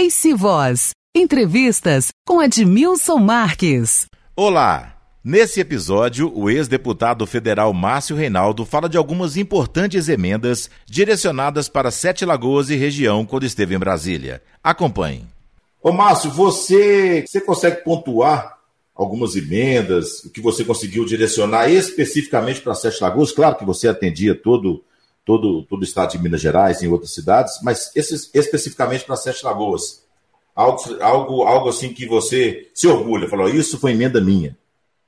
Face Voz. Entrevistas com Admilson Marques. Olá! Nesse episódio, o ex-deputado federal Márcio Reinaldo fala de algumas importantes emendas direcionadas para Sete Lagoas e região quando esteve em Brasília. Acompanhe. Ô Márcio, você, você consegue pontuar algumas emendas, o que você conseguiu direcionar especificamente para Sete Lagoas? Claro que você atendia todo, todo, todo o estado de Minas Gerais em outras cidades, mas esses, especificamente para Sete Lagoas. Algo, algo, algo assim que você se orgulha, falou, isso foi emenda minha.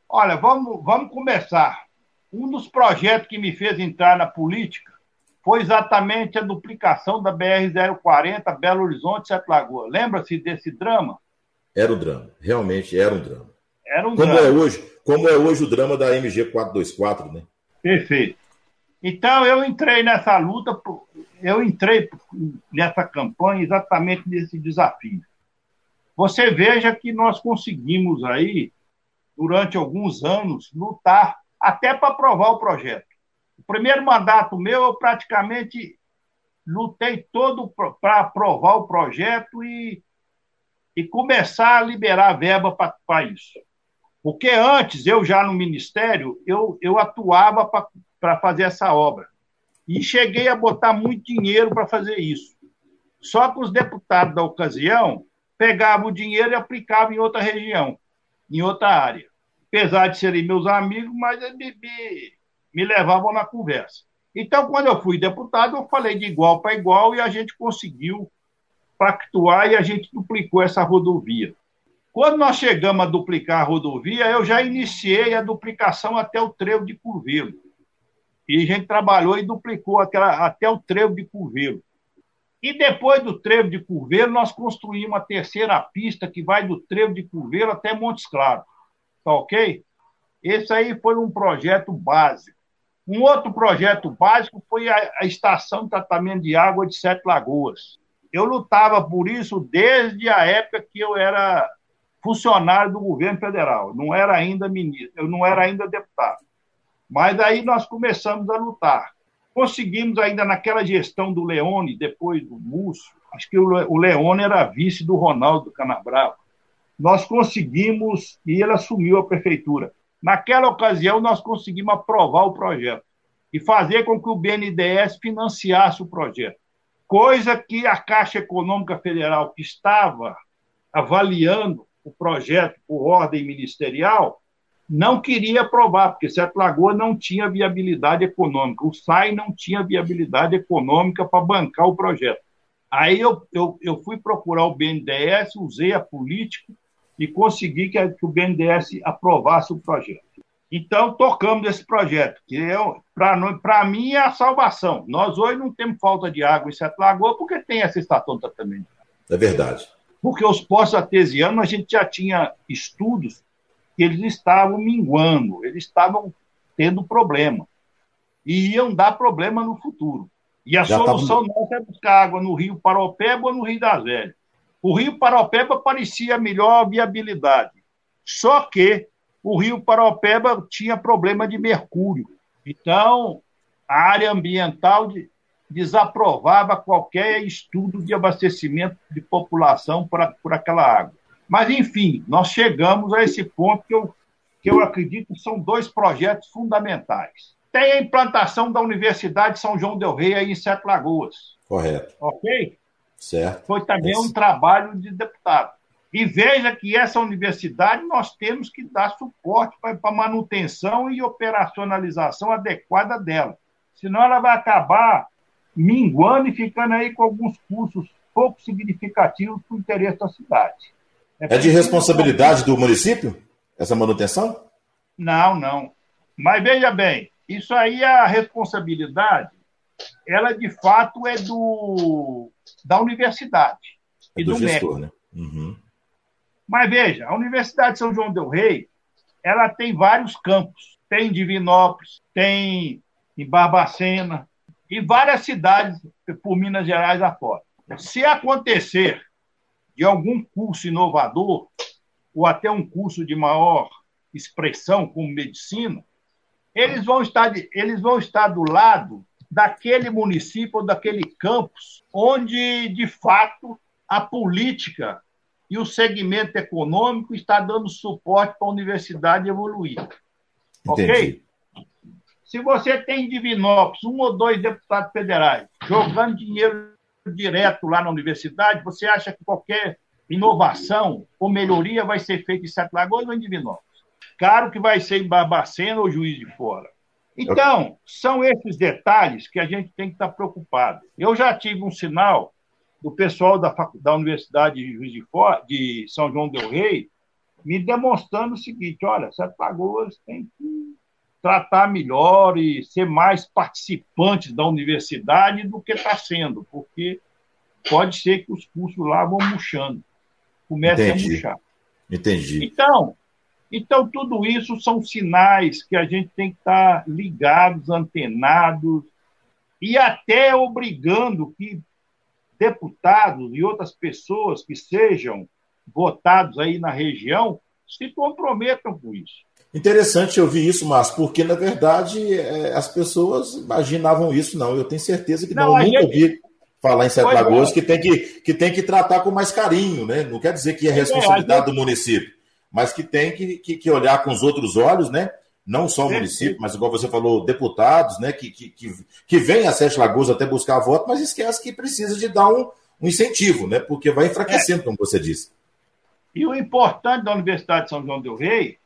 Olha, vamos, vamos começar. Um dos projetos que me fez entrar na política foi exatamente a duplicação da BR-040 Belo Horizonte Sete Lagoas. Lembra-se desse drama? Era o drama, realmente era um drama. Era um como drama. É hoje, como é hoje o drama da MG 424, né? Perfeito. Então eu entrei nessa luta, eu entrei nessa campanha exatamente nesse desafio. Você veja que nós conseguimos aí durante alguns anos, lutar até para aprovar o projeto. O primeiro mandato meu, eu praticamente lutei todo para aprovar o projeto e, e começar a liberar verba para isso. Porque antes, eu já no Ministério, eu, eu atuava para fazer essa obra. E cheguei a botar muito dinheiro para fazer isso. Só que os deputados da ocasião pegavam o dinheiro e aplicavam em outra região em outra área. Apesar de serem meus amigos, mas me, me, me levavam na conversa. Então, quando eu fui deputado, eu falei de igual para igual e a gente conseguiu pactuar e a gente duplicou essa rodovia. Quando nós chegamos a duplicar a rodovia, eu já iniciei a duplicação até o trevo de Curvelo. E a gente trabalhou e duplicou aquela, até o trevo de Curvelo. E depois do trevo de Curvelo, nós construímos a terceira pista que vai do trevo de Curvelo até Montes Claros. Tá ok? Esse aí foi um projeto básico. Um outro projeto básico foi a, a estação de tratamento de água de Sete Lagoas. Eu lutava por isso desde a época que eu era funcionário do governo federal. Não era ainda ministro, eu não era ainda deputado. Mas aí nós começamos a lutar. Conseguimos ainda naquela gestão do Leone, depois do Múcio, acho que o Leone era vice do Ronaldo Canabrava nós conseguimos, e ele assumiu a prefeitura. Naquela ocasião, nós conseguimos aprovar o projeto e fazer com que o BNDES financiasse o projeto. Coisa que a Caixa Econômica Federal, que estava avaliando o projeto por ordem ministerial, não queria aprovar, porque Sete Lagoas não tinha viabilidade econômica. O SAI não tinha viabilidade econômica para bancar o projeto. Aí eu, eu, eu fui procurar o BNDES, usei a política e consegui que, que o BNDES aprovasse o projeto. Então, tocamos esse projeto, que é, para mim é a salvação. Nós hoje não temos falta de água em Sete Lagoas porque tem essa estação de tratamento. É verdade. Porque os poços artesianos, a gente já tinha estudos que eles estavam minguando, eles estavam tendo problema. E iam dar problema no futuro. E a já solução tava... nossa é buscar água no Rio Paropeba ou no Rio das Velhas. O Rio Paropeba parecia a melhor viabilidade. Só que o Rio Paropeba tinha problema de mercúrio. Então, a área ambiental desaprovava qualquer estudo de abastecimento de população por, por aquela água. Mas, enfim, nós chegamos a esse ponto que eu, que eu acredito que são dois projetos fundamentais. Tem a implantação da Universidade São João Del Rei aí em Sete Lagoas. Correto. Ok? Certo. Foi também um trabalho de deputado. E veja que essa universidade nós temos que dar suporte para a manutenção e operacionalização adequada dela. Senão ela vai acabar minguando e ficando aí com alguns cursos pouco significativos para o interesse da cidade. É, é de responsabilidade do município essa manutenção? Não, não. Mas veja bem, isso aí a responsabilidade ela de fato é do da universidade é e do, do gestor, MEC. Né? Uhum. Mas veja, a Universidade de São João del Rei, ela tem vários campos. Tem em Divinópolis, tem em Barbacena, e várias cidades por Minas Gerais afora. Se acontecer de algum curso inovador, ou até um curso de maior expressão, como medicina, eles vão estar, eles vão estar do lado daquele município ou daquele campus onde, de fato, a política e o segmento econômico está dando suporte para a universidade evoluir. Entendi. Ok? Se você tem em Divinópolis um ou dois deputados federais jogando dinheiro direto lá na universidade, você acha que qualquer inovação ou melhoria vai ser feita em Sete Lagoas ou em Divinópolis? Claro que vai ser em Barbacena ou Juiz de Fora. Então, são esses detalhes que a gente tem que estar preocupado. Eu já tive um sinal do pessoal da, da Universidade de Juiz de, Fora, de São João del Rei me demonstrando o seguinte: olha, Sete Lagoas tem que tratar melhor e ser mais participante da universidade do que está sendo, porque pode ser que os cursos lá vão murchando, comecem Entendi. a murchar. Entendi. Então, então, tudo isso são sinais que a gente tem que estar ligados, antenados, e até obrigando que deputados e outras pessoas que sejam votados aí na região se comprometam com isso. Interessante ouvir isso, Márcio, porque, na verdade, é, as pessoas imaginavam isso, não. Eu tenho certeza que não. não eu nunca gente... ouvi falar em Sete pois Lagoas é. que, tem que, que tem que tratar com mais carinho, né? Não quer dizer que é, é responsabilidade é, gente... do município, mas que tem que, que, que, olhar com os outros olhos, né? Não só o município, mas igual você falou, deputados, né? Que, que, que, que vêm a Sete Lagoas até buscar voto, mas esquece que precisa de dar um, um incentivo, né? Porque vai enfraquecendo, é. como você disse. E o importante da Universidade de São João del Rei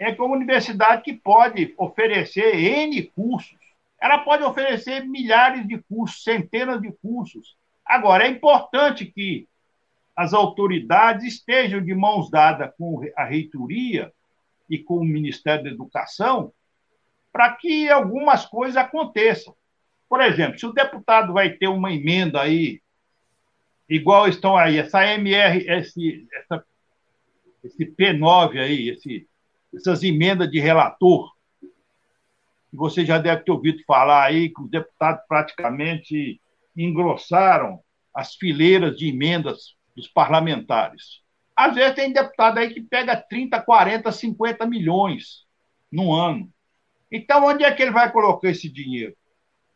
é que uma universidade que pode oferecer N cursos. Ela pode oferecer milhares de cursos, centenas de cursos. Agora, é importante que as autoridades estejam de mãos dadas com a reitoria e com o Ministério da Educação para que algumas coisas aconteçam. Por exemplo, se o deputado vai ter uma emenda aí, igual estão aí, essa MR, esse, essa esse P9 aí, esse, essas emendas de relator, que você já deve ter ouvido falar aí, que os deputados praticamente engrossaram as fileiras de emendas dos parlamentares. Às vezes tem deputado aí que pega 30, 40, 50 milhões no ano. Então, onde é que ele vai colocar esse dinheiro?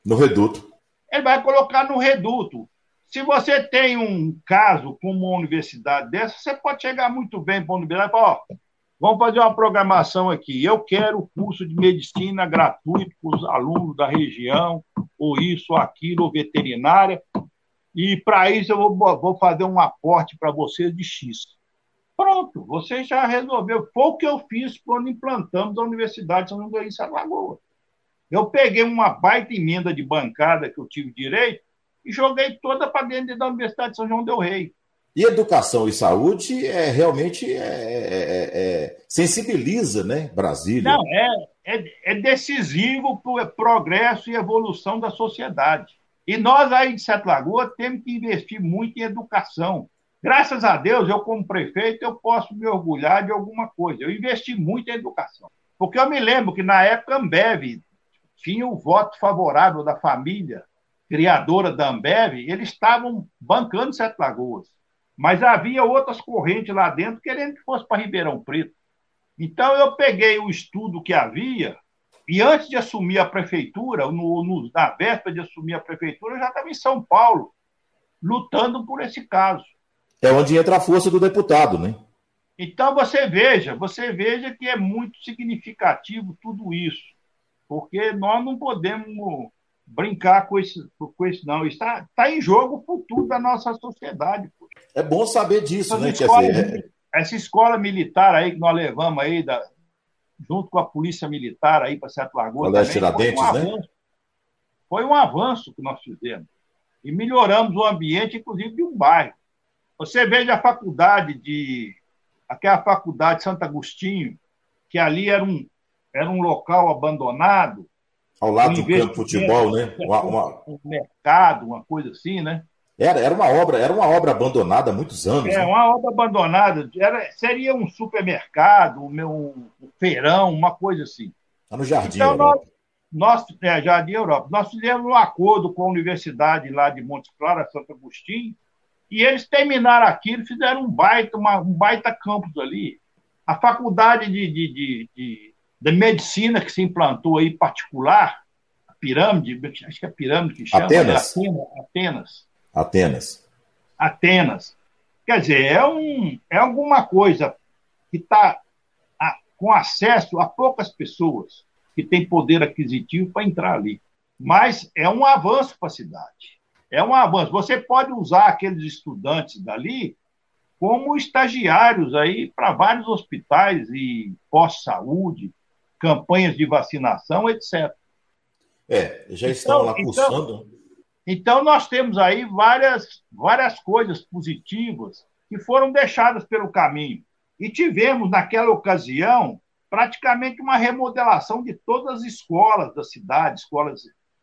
No reduto. Ele vai colocar no reduto. Se você tem um caso como uma universidade dessa, você pode chegar muito bem para a universidade e falar: ó, vamos fazer uma programação aqui. Eu quero curso de medicina gratuito para os alunos da região, ou isso, ou aquilo, ou veterinária. E para isso eu vou, vou fazer um aporte para vocês de X. Pronto, você já resolveu. Foi o que eu fiz quando implantamos a Universidade de São Luís em Lagoa. Eu peguei uma baita emenda de bancada que eu tive direito e joguei toda para dentro da Universidade de São João Del Rei. E educação e saúde é realmente é, é, é, é sensibiliza, né, Brasília? Não, é, é, é decisivo para o progresso e evolução da sociedade. E nós aí de Sete Lagoas temos que investir muito em educação. Graças a Deus, eu como prefeito, eu posso me orgulhar de alguma coisa. Eu investi muito em educação. Porque eu me lembro que na época Ambev tinha o voto favorável da família criadora da Ambev, eles estavam bancando Sete Lagoas. Mas havia outras correntes lá dentro querendo que fosse para Ribeirão Preto. Então eu peguei o estudo que havia e antes de assumir a prefeitura, no, no, na véspera de assumir a prefeitura, eu já estava em São Paulo, lutando por esse caso. É onde entra a força do deputado, né? Então você veja, você veja que é muito significativo tudo isso, porque nós não podemos brincar com isso, com isso não. Está, está em jogo o futuro da nossa sociedade. É bom saber disso, né? Escola, dizer, é... Essa escola militar aí que nós levamos aí, da, junto com a polícia militar aí para Sete Lagoas. Também, Tiradentes, foi, um né? avanço, foi um avanço que nós fizemos. E melhoramos o ambiente, inclusive, de um bairro. Você veja a faculdade de. aquela faculdade de Santo Agostinho, que ali era um, era um local abandonado, ao lado do campo de futebol, né? Uma, uma... Um mercado, uma coisa assim, né? Era, era uma obra, era uma obra abandonada há muitos anos. É, né? uma obra abandonada. Era, seria um supermercado, um, um feirão, uma coisa assim. Está no Jardim então, Europa. Nós, nós, é, Jardim Europa. Nós fizemos um acordo com a Universidade lá de Montes Claros, Santo Agostinho, e eles terminaram aquilo, fizeram um baita, uma, um baita campus ali. A faculdade de, de, de, de da medicina que se implantou aí particular, a pirâmide, acho que é a pirâmide que chama, Atenas. É Atenas. Atenas. Atenas. Quer dizer, é, um, é alguma coisa que está com acesso a poucas pessoas que têm poder aquisitivo para entrar ali. Mas é um avanço para a cidade. É um avanço. Você pode usar aqueles estudantes dali como estagiários aí para vários hospitais e pós-saúde, campanhas de vacinação, etc. É, já estão então, lá pulsando. Então, então, nós temos aí várias, várias coisas positivas que foram deixadas pelo caminho. E tivemos, naquela ocasião, praticamente uma remodelação de todas as escolas da cidade, escolas,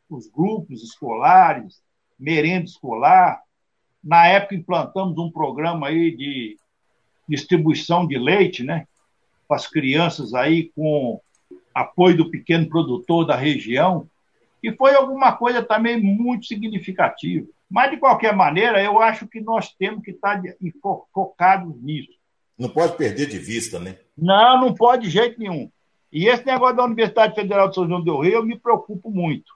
os grupos escolares, merenda escolar. Na época, implantamos um programa aí de distribuição de leite, né? Para as crianças aí com apoio do pequeno produtor da região, e foi alguma coisa também muito significativa. Mas, de qualquer maneira, eu acho que nós temos que estar focados nisso. Não pode perder de vista, né? Não, não pode de jeito nenhum. E esse negócio da Universidade Federal de São João del Rei, eu me preocupo muito.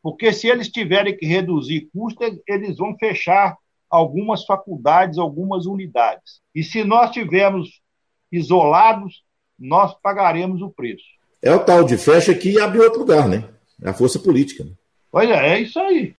Porque se eles tiverem que reduzir custos, eles vão fechar algumas faculdades, algumas unidades. E se nós tivermos isolados, nós pagaremos o preço. É o tal de fecha que abre outro lugar, né? É a força política. Né? Pois é, é isso aí.